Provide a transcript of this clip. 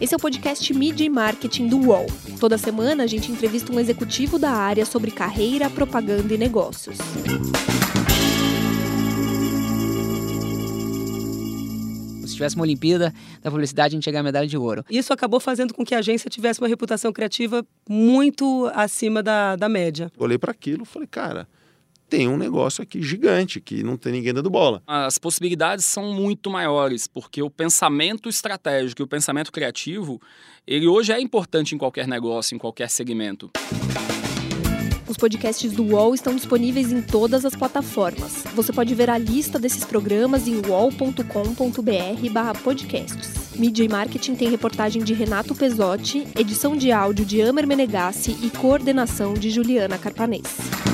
Esse é o podcast Media e Marketing do UOL. Toda semana a gente entrevista um executivo da área sobre carreira, propaganda e negócios. Se tivesse uma Olimpíada da publicidade, a gente ia ganhar medalha de ouro. Isso acabou fazendo com que a agência tivesse uma reputação criativa muito acima da, da média. Olhei para aquilo e falei, cara, tem um negócio aqui gigante que não tem ninguém dando bola. As possibilidades são muito maiores, porque o pensamento estratégico e o pensamento criativo, ele hoje é importante em qualquer negócio, em qualquer segmento. Os podcasts do UOL estão disponíveis em todas as plataformas. Você pode ver a lista desses programas em uol.com.br/podcasts. Mídia e Marketing tem reportagem de Renato Pesotti, edição de áudio de Amer Menegassi e coordenação de Juliana Carpanês.